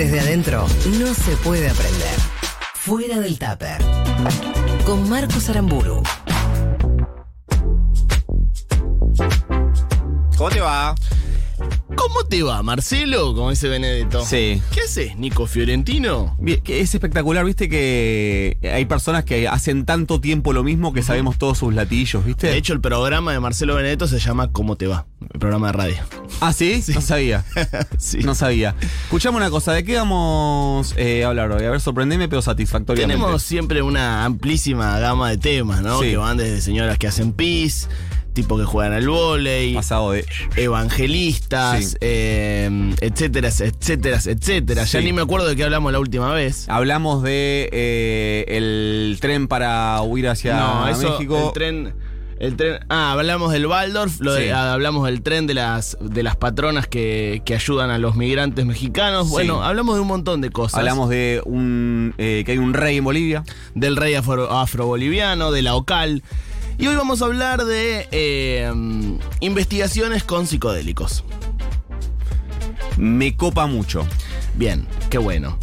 Desde adentro no se puede aprender. Fuera del tupper. Con Marcos Aramburu. ¿Cómo te va? ¿Cómo te va, Marcelo? Como dice Benedetto. Sí. ¿Qué haces, Nico Fiorentino? Bien, que Es espectacular, viste que hay personas que hacen tanto tiempo lo mismo que sabemos todos sus latillos, ¿viste? De hecho, el programa de Marcelo Benedetto se llama ¿Cómo te va? El programa de radio. ¿Ah, sí? No sabía. sí. No sabía. Escuchame una cosa, ¿de qué vamos eh, a hablar hoy? A ver, sorprendeme, pero satisfactoriamente. Tenemos siempre una amplísima gama de temas, ¿no? Sí. Que van desde señoras que hacen pis, tipo que juegan al vóley, pasado de. evangelistas, Sí. eh, etcétera, etcétera, etcétera. Ya Sí. ni me acuerdo de qué hablamos la última vez. Hablamos de eh, el tren para huir hacia no, eso, México. el tren... El tren, ah, hablamos del Waldorf, lo de- Sí. ah, hablamos del tren de las, de las patronas que, que ayudan a los migrantes mexicanos. Sí. Bueno, hablamos de un montón de cosas. Hablamos de un eh, que hay un rey en Bolivia. del rey afro- afroboliviano, de la OCAL. Y hoy vamos a hablar de eh, investigaciones con psicodélicos. Me copa mucho. Bien, qué bueno.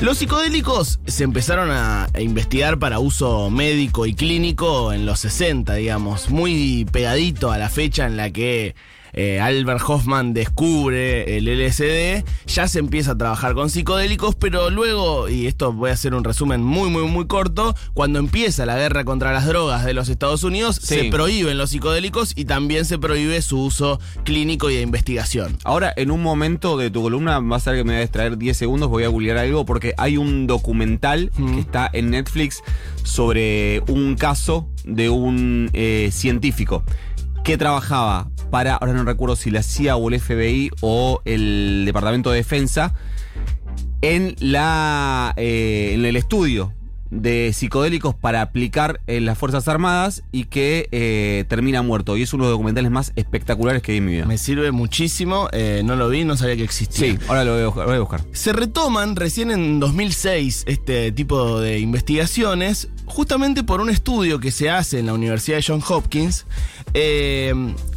Los psicodélicos se empezaron a a investigar para uso médico y clínico en los 60, digamos, muy pegadito a la fecha en la que eh, Albert Hoffman descubre el LSD, ya se empieza a trabajar con psicodélicos, pero luego, y esto voy a hacer un resumen muy, muy, muy corto, cuando empieza la guerra contra las drogas de los Estados Unidos, Sí. se prohíben los psicodélicos y también se prohíbe su uso clínico y de investigación. Ahora, en un momento de tu columna, vas a ver que me voy a distraer 10 segundos, voy a googlear algo, porque hay un documental Mm. que está en Netflix sobre un caso de un eh, científico que trabajaba para, ahora no recuerdo si la CIA o el FBI o el Departamento de Defensa, en, la, eh, en el estudio de psicodélicos para aplicar en las Fuerzas Armadas y que eh, termina muerto. Y es uno de los documentales más espectaculares que vi en mi vida. Me sirve muchísimo, eh, no lo vi, no sabía que existía. Sí, ahora lo voy a buscar. lo voy a buscar. Se retoman recién en 2006 este tipo de investigaciones, justamente por un estudio que se hace en la Universidad de Johns Hopkins, eh,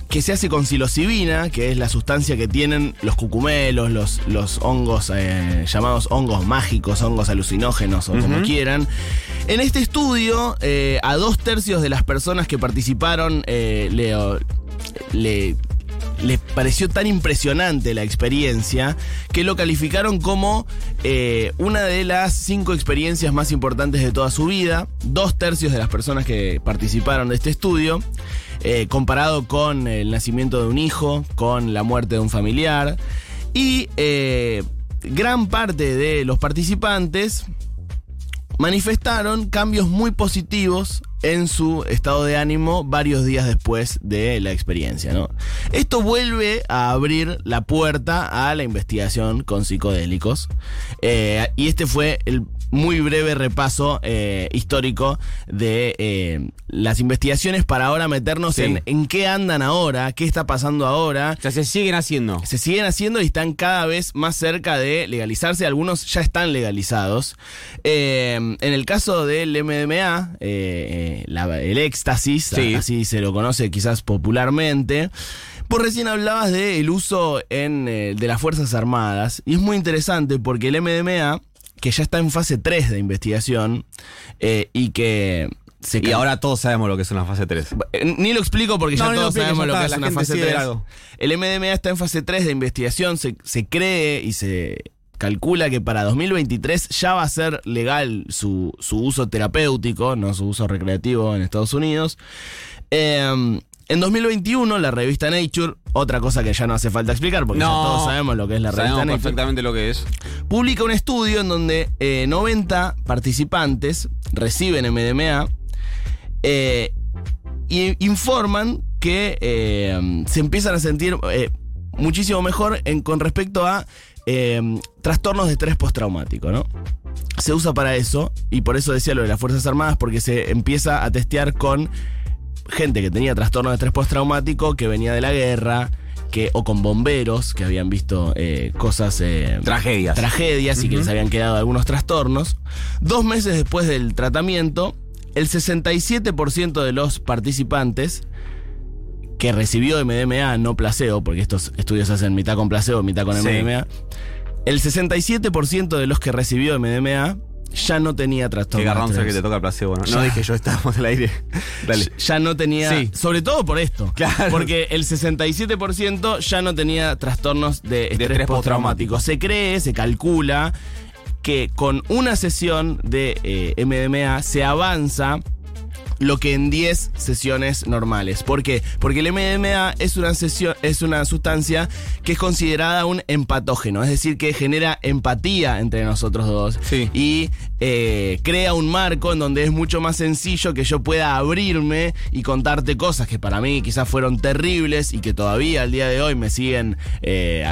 que se hace con psilocibina, que es la sustancia que tienen los cucumelos, los, los hongos eh, llamados hongos mágicos, hongos alucinógenos o como quieran. En este estudio, eh, a dos tercios de las personas que participaron eh, le, le les pareció tan impresionante la experiencia que lo calificaron como eh, una de las cinco experiencias más importantes de toda su vida. Dos tercios de las personas que participaron de este estudio, eh, comparado con el nacimiento de un hijo, con la muerte de un familiar. Y eh, gran parte de los participantes manifestaron cambios muy positivos en su estado de ánimo varios días después de la experiencia. ¿no? Esto vuelve a abrir la puerta a la investigación con psicodélicos. Eh, y este fue el muy breve repaso eh, histórico de eh, las investigaciones para ahora meternos Sí. en, en qué andan ahora, qué está pasando ahora O sea, se siguen haciendo. se siguen haciendo y están cada vez más cerca de legalizarse. Algunos ya están legalizados. Eh, en el caso del MDMA, la- el éxtasis, Sí. así se lo conoce quizás popularmente. Vos recién hablabas del uso en, de las Fuerzas Armadas y es muy interesante porque el MDMA, que ya está en fase 3 de investigación eh, y que Y ahora todos sabemos lo que es una fase 3. eh, Ni lo explico porque No, ya lo todos sabemos ya lo que es una fase sigue 3. algo. El MDMA está en fase 3 de investigación. Se, se cree y se calcula que para 2023 ya va a ser legal su, su uso terapéutico, no su uso recreativo en Estados Unidos. Eh, en 2021, la revista Nature, otra cosa que ya no hace falta explicar porque ya todos sabemos lo que es la revista Nature perfectamente lo que es. Publica un estudio en donde eh, 90 participantes reciben MDMA eh, y informan que eh, se empiezan a sentir eh, muchísimo mejor en- con respecto a eh, trastornos de estrés postraumático, ¿no? Se usa para eso, y por eso decía lo de las Fuerzas Armadas, porque se empieza a testear con gente que tenía trastorno de estrés postraumático, que venía de la guerra, que, o con bomberos que habían visto eh, cosas. eh, Tragedias. tragedias y que les habían quedado algunos trastornos. Dos meses después del tratamiento, el 67% de los participantes que recibió MDMA, no placebo, porque estos estudios se hacen mitad con placebo, mitad con Sí. MDMA, El 67% de los que recibió MDMA ya no tenía trastorno. Qué garrón de ser que te toca el placebo. No, Ya. no dije yo, estábamos al aire. Dale. Ya no tenía. Sí. Sobre todo por esto. Claro. Porque el 67% ya no tenía trastornos de estrés, estrés postraumático. postraumático. Se cree, se calcula que con una sesión de eh, MDMA se avanza lo que en 10 sesiones normales. ¿Por qué? Porque el MDMA es una, sesión, es una sustancia que es considerada un empatógeno, es decir, que genera empatía entre nosotros dos Sí. y eh, crea un marco en donde es mucho más sencillo que yo pueda abrirme y contarte cosas que para mí quizás fueron terribles y que todavía al día de hoy me siguen eh,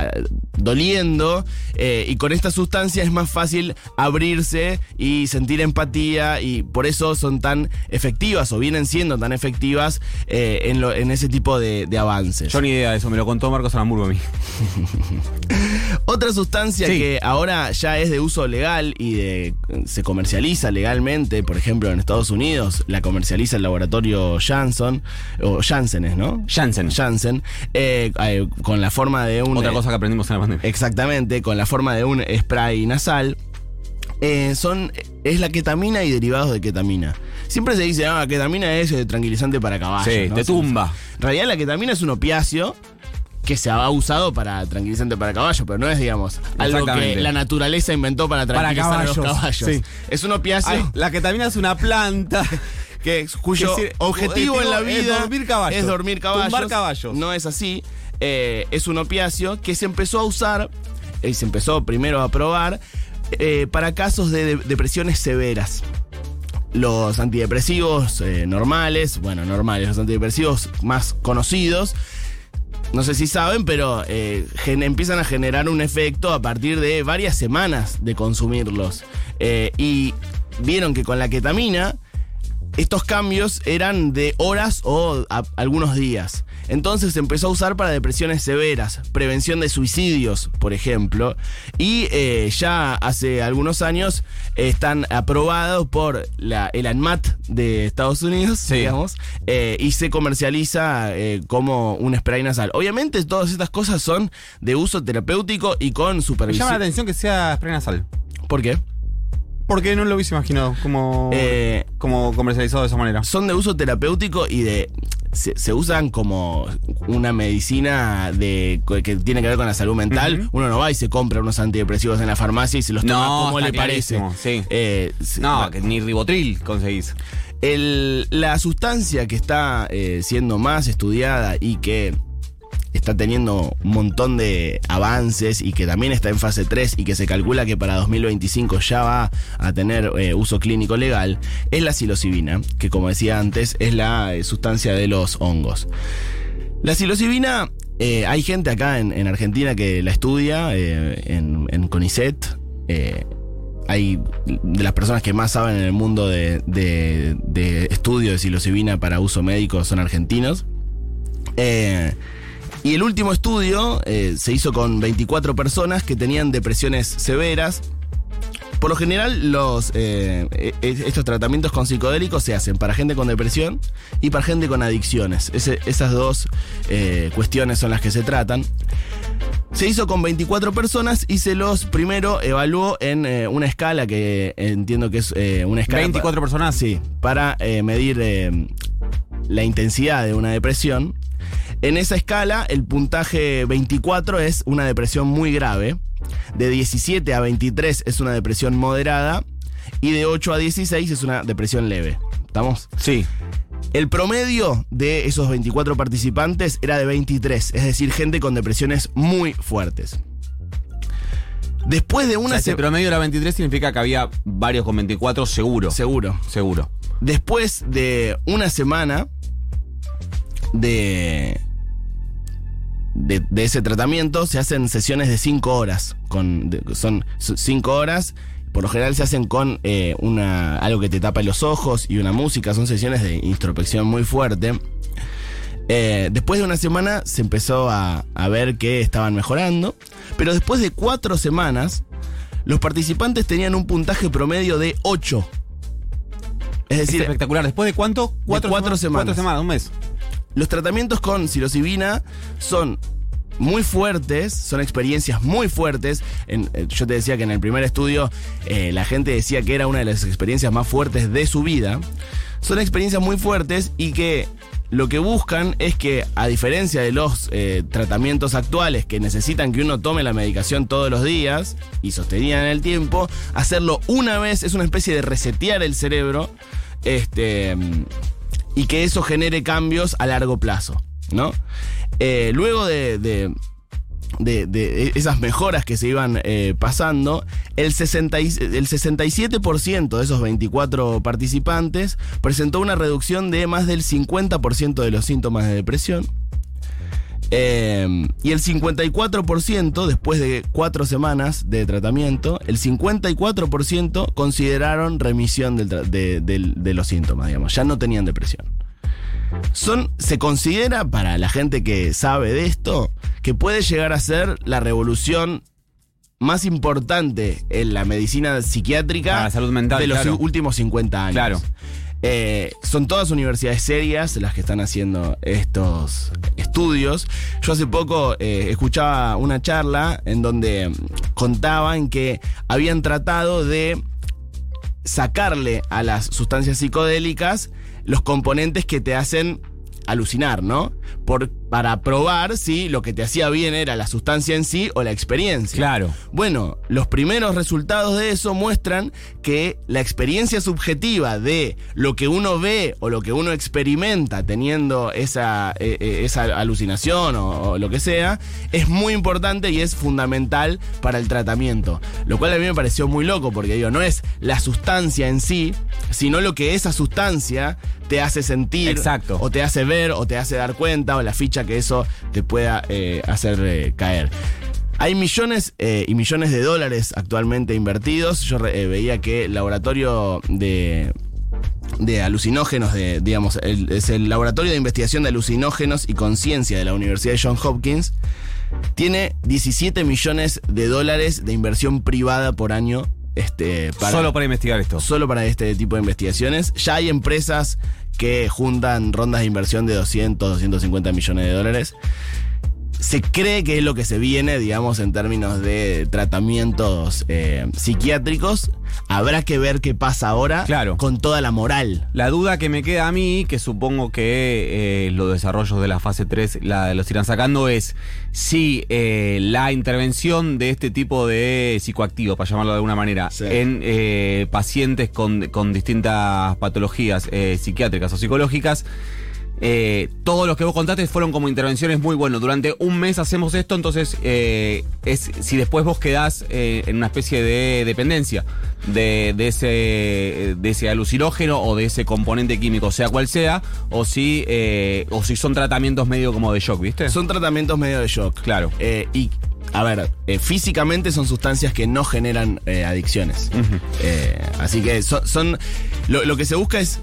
doliendo. eh, y con esta sustancia es más fácil abrirse y sentir empatía y por eso son tan efectivas o vienen siendo tan efectivas eh, en, lo- en ese tipo de, de avances. Yo ni idea de eso, me lo contó Marcos Aramburgo a mí. Otra sustancia Sí. que ahora ya es de uso legal y de- se comercializa legalmente, por ejemplo en Estados Unidos, la comercializa el laboratorio Janssen, o Janssen es, ¿no? Janssen. Janssen, eh, eh, con la forma de un... Otra cosa que aprendimos en la pandemia. Exactamente, con la forma de un spray nasal. Eh, son, es la ketamina y derivados de ketamina. Siempre se dice, ah, ketamina es eh, tranquilizante para caballos. Sí, ¿no? te tumba. En realidad la ketamina es un opiáceo que se ha usado para tranquilizante para caballos, pero no es, digamos, algo que la naturaleza inventó para Para tranquilizar a los caballos, caballos. sí. Es un opiáceo Ay, la ketamina es una planta. que, cuyo que objetivo en la es vida dormir caballos. es dormir caballos. Tumbar caballos. No es así. Eh, es un opiáceo que se empezó a usar, y se empezó primero a probar, eh, para casos de, de- depresiones severas. Los antidepresivos eh, normales, bueno, normales, los antidepresivos más conocidos, no sé si saben, pero eh, empiezan a generar un efecto a partir de varias semanas de consumirlos. Y vieron que con la ketamina estos cambios eran de horas o algunos días. Entonces se empezó a usar para depresiones severas, prevención de suicidios, por ejemplo. Y eh, ya hace algunos años eh, están aprobados por la, el ANMAT de Estados Unidos, Sí. digamos, eh, y se comercializa eh, como un spray nasal. Obviamente todas estas cosas son de uso terapéutico y con Me supervisión. llama la atención que sea spray nasal. ¿Por qué? Porque no lo hubiese imaginado como, Eh, como comercializado de esa manera. son de uso terapéutico y de se, se usan como una medicina de que tiene que ver con la salud mental. Uno no va y se compra unos antidepresivos en la farmacia y se los toma No, como está le parece. sí. Eh, No, que ni ribotril conseguís. el- la sustancia que está eh, siendo más estudiada y que está teniendo un montón de avances y que también está en fase 3 y que se calcula que para 2025 ya va a tener eh, uso clínico legal, es la psilocibina, que como decía antes es la eh, sustancia de los hongos. La psilocibina, eh, hay gente acá en, en Argentina que la estudia, en, en CONICET. hay de las personas que más saben en el mundo de, de- de estudio de psilocibina para uso médico son argentinos. Y el último estudio eh, se hizo con 24 personas que tenían depresiones severas. Por lo general, los, eh, eh, estos tratamientos con psicodélicos se hacen para gente con depresión y para gente con adicciones. Ese- esas dos eh, cuestiones son las que se tratan. Se hizo con 24 personas y se los primero evaluó en eh, una escala que entiendo que es una escala. 24 personas. Sí, para medir la intensidad de una depresión. En esa escala, el puntaje 24 es una depresión muy grave. De 17 a 23 es una depresión moderada. Y de 8 a 16 es una depresión leve. ¿Estamos? Sí. El promedio de esos 24 participantes era de 23, es decir, gente con depresiones muy fuertes. Después de O una sea, si se- el promedio era 23 significa que había varios con 24 seguro. Seguro. Seguro. Después de una semana de, de, de ese tratamiento, se hacen sesiones de 5 horas. Con, de- son 5 horas. Por lo general se hacen con eh, una, algo que te tapa los ojos y una música. Son sesiones de introspección muy fuerte. Eh, después de una semana se empezó a, a ver que estaban mejorando. Pero después de 4 semanas, los participantes tenían un puntaje promedio de 8. Es Es decir, espectacular. ¿Después de cuánto? cuatro semanas. Cuatro semanas, un mes. Los tratamientos con psilocibina son muy fuertes, son experiencias muy fuertes. Eh, yo te decía que en el primer estudio eh, la gente decía que era una de las experiencias más fuertes de su vida. Son experiencias muy fuertes y que lo que buscan es que, a diferencia de los eh, tratamientos actuales que necesitan que uno tome la medicación todos los días y sostenida en el tiempo, hacerlo una vez es una especie de resetear el cerebro este, y que eso genere cambios a largo plazo, ¿no? Eh, luego de, de- de- esas mejoras que se iban eh, pasando, el, 60 y- el 67% de esos 24 participantes presentó una reducción de más del 50% de los síntomas de depresión. Eh, y el 54%, después de cuatro semanas de tratamiento, el 54% consideraron remisión del de, los síntomas, digamos, ya no tenían depresión. Son, se considera para la gente que sabe de esto que puede llegar a ser la revolución más importante en la medicina psiquiátrica salud mental, de los claro. últimos 50 años. Claro. Eh, son todas universidades serias las que están haciendo estos estudios. Yo hace poco eh, escuchaba una charla en donde contaban que habían tratado de sacarle a las sustancias psicodélicas los componentes que te hacen alucinar, ¿no? Por, para probar si lo que te hacía bien era la sustancia en sí o la experiencia. Claro. Bueno, los primeros resultados de eso muestran que la experiencia subjetiva de lo que uno ve o lo que uno experimenta teniendo esa, eh, eh, esa alucinación o, o lo que sea, es muy importante y es fundamental para el tratamiento. Lo cual a mí me pareció muy loco porque digo, no es la sustancia en sí, sino lo que esa sustancia te hace sentir Exacto. o te hace ver o te hace dar cuenta o la ficha que eso te pueda eh, hacer eh, caer. Hay millones eh, y millones de dólares actualmente invertidos. Yo veía que el laboratorio de, de alucinógenos, de, digamos, el- es el laboratorio de investigación de alucinógenos y conciencia de la Universidad de Johns Hopkins, tiene 17 millones de dólares de inversión privada por año. Este, para, Solo para investigar esto. solo para este tipo de investigaciones. Ya hay empresas que juntan rondas de inversión de 200, 250 millones de dólares. Se cree que es lo que se viene, digamos, en términos de tratamientos eh, psiquiátricos. Habrá que ver qué pasa ahora Claro. con toda la moral. La duda que me queda a mí, que supongo que eh, los desarrollos de la fase 3 la, los irán sacando, es si eh, la intervención de este tipo de psicoactivo, para llamarlo de alguna manera, Sí. en pacientes con, con distintas patologías psiquiátricas o psicológicas, eh, todos los que vos contaste fueron como intervenciones muy buenas. Durante un mes hacemos esto, entonces eh, es si después vos quedás eh, en una especie de dependencia de, de ese de ese alucinógeno o de ese componente químico, sea cual sea, o si o si son tratamientos medio como de shock, ¿viste? Son tratamientos medio de shock. Claro. Y, a ver, eh, físicamente son sustancias que no generan eh, adicciones. Eh, así que son. son- lo, lo que se busca es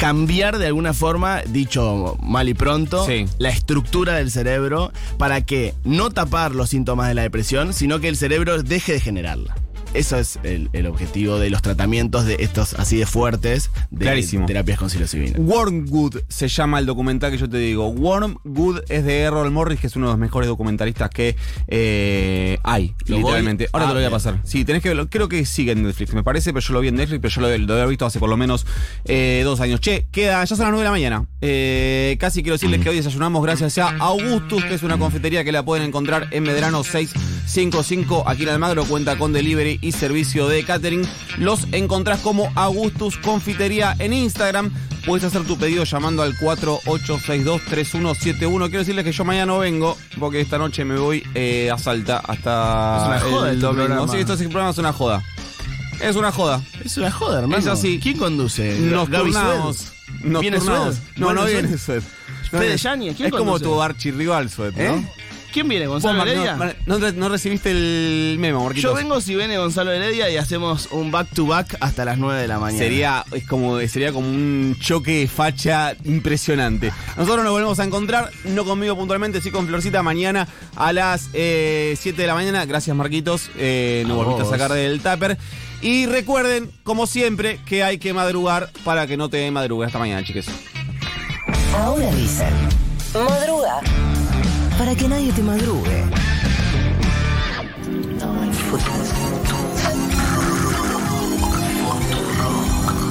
cambiar de alguna forma, dicho mal y pronto, Sí. la estructura del cerebro para que no tapar los síntomas de la depresión, sino que el cerebro deje de generarla. Eso es el, el objetivo de los tratamientos de estos así de fuertes de Clarísimo. terapias con psilocibina. Wormwood se llama el documental que yo te digo. Wormwood es de Errol Morris, que es uno de los mejores documentalistas que eh, hay, Lo voy literalmente. Ahora te lo voy a ver. pasar. Sí, tenés que verlo. Creo que sigue en Netflix, me parece, pero yo lo vi en Netflix, pero yo lo, lo había visto hace por lo menos eh, dos años. Che, queda, ya son las 9 de la mañana. Eh, casi quiero decirles que hoy desayunamos gracias a Augustus, que es una confitería que la pueden encontrar en Medrano 655. Aquí en Almagro cuenta con delivery y servicio de catering. Los encontrás como Augustus Confitería en Instagram. Puedes hacer tu pedido llamando al 48623171. Quiero decirles que yo mañana no vengo porque esta noche me voy eh, a Salta hasta Es una joda el este domingo. programa. Sí, esto es, el programa es una joda. Es una joda. Es una joda, hermano. Es así. ¿Quién conduce? Nos turnamos. Nos ¿Viene turnamos. No, no ¿Vuelve viene Sued? No Fede. Yáñez, ¿quién Es como conduce? tu archirrival, Sued, ¿no? ¿Eh? ¿Quién viene? Vos, ¿Gonzalo Mar- Heredia? no, no, no- no recibiste el memo, Marquitos. Yo vengo si viene Gonzalo Heredia y hacemos un back to back hasta las 9 de la mañana. Sería, es como, sería como un choque de facha impresionante. Nosotros nos volvemos a encontrar, no conmigo puntualmente, sí con Florcita, mañana a las eh, 7 de la mañana. Gracias, Marquitos. Eh, nos A volviste a sacar del tupper. Y recuerden, como siempre, que hay que madrugar para que no te madrugue. Hasta mañana, chiques. Ahora dicen, madruga. Para que nadie te madrugue. Fuera